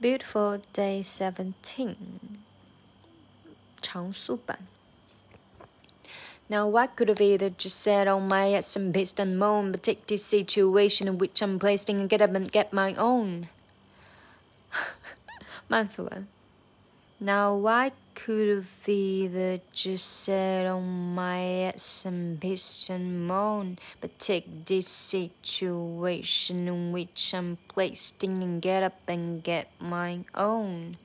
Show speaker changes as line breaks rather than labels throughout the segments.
Beautiful Day Seventeen，长速版。Now I could have either just sat on my ass and pissed and moaned, but take this situation in which I'm placed in and get up and get my own. 慢速版。 Now I could have either just sat on my ass and pissed and moaned, but take this situation in which I'm placed in and get up and get my own.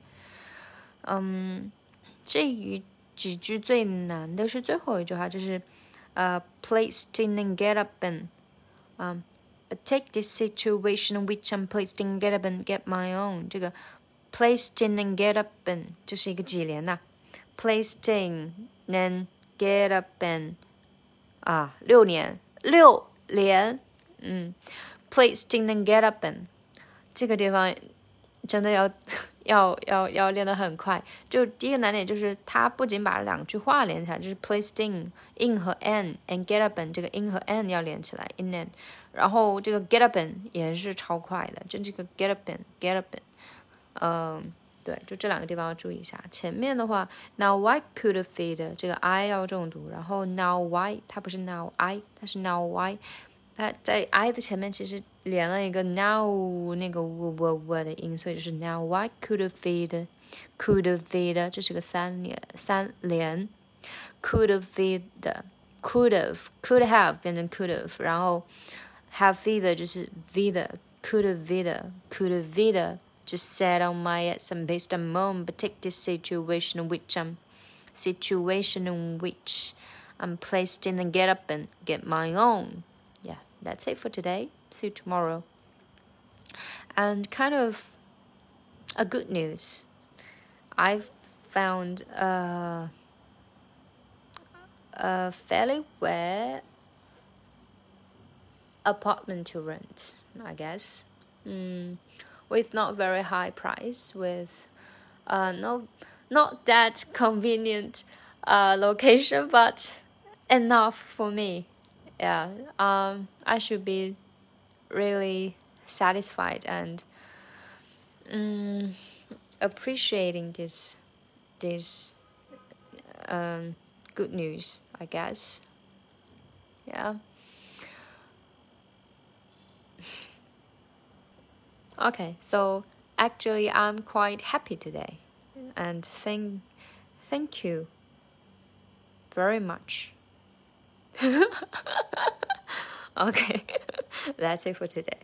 嗯，这一几句最难的是最后一句话，就是呃、uh,，placed in and get up and，嗯、um,，but take this situation in which I'm placed in and get up and get my own 这个。 placed in and get up and 就是一个几连呐、啊、，placed in and get up and 啊六连六连，嗯，placed in and get up and 这个地方真的要要要要练得很快。就第一个难点就是它不仅把两句话连起来，就是 placed in in 和 and and get up and 这个 in 和 and 要连起来 in and，然后这个 get up and 也是超快的，就这个 get up and get up and。 嗯，对，就这两个地方要注意一下。前面的话，Now why could feed 这个 I 要重读，然后 Now why 它不是 Now I，它是 Now why，它在 I 的前面其实连了一个 Now 那个 w w w 的音，所以就是 Now why could feed，could feed 这是个三连三连，could feed，could have，could have 变成 could have，然后 have feed 就是 feed，could feed，could feed。Just sat on my and based but take this situation in which I'm situation in which I'm placed in and get up and get my own. Yeah, that's it for today. See you tomorrow. And kind of a good news. I've found a, a fairly rare apartment to rent, I guess. Mm with not very high price, with uh, no, not that convenient uh, location, but enough for me. Yeah, um, I should be really satisfied and um, appreciating this this um, good news, I guess. Yeah. Okay, so actually I'm quite happy today and thank thank you very much. okay, that's it for today.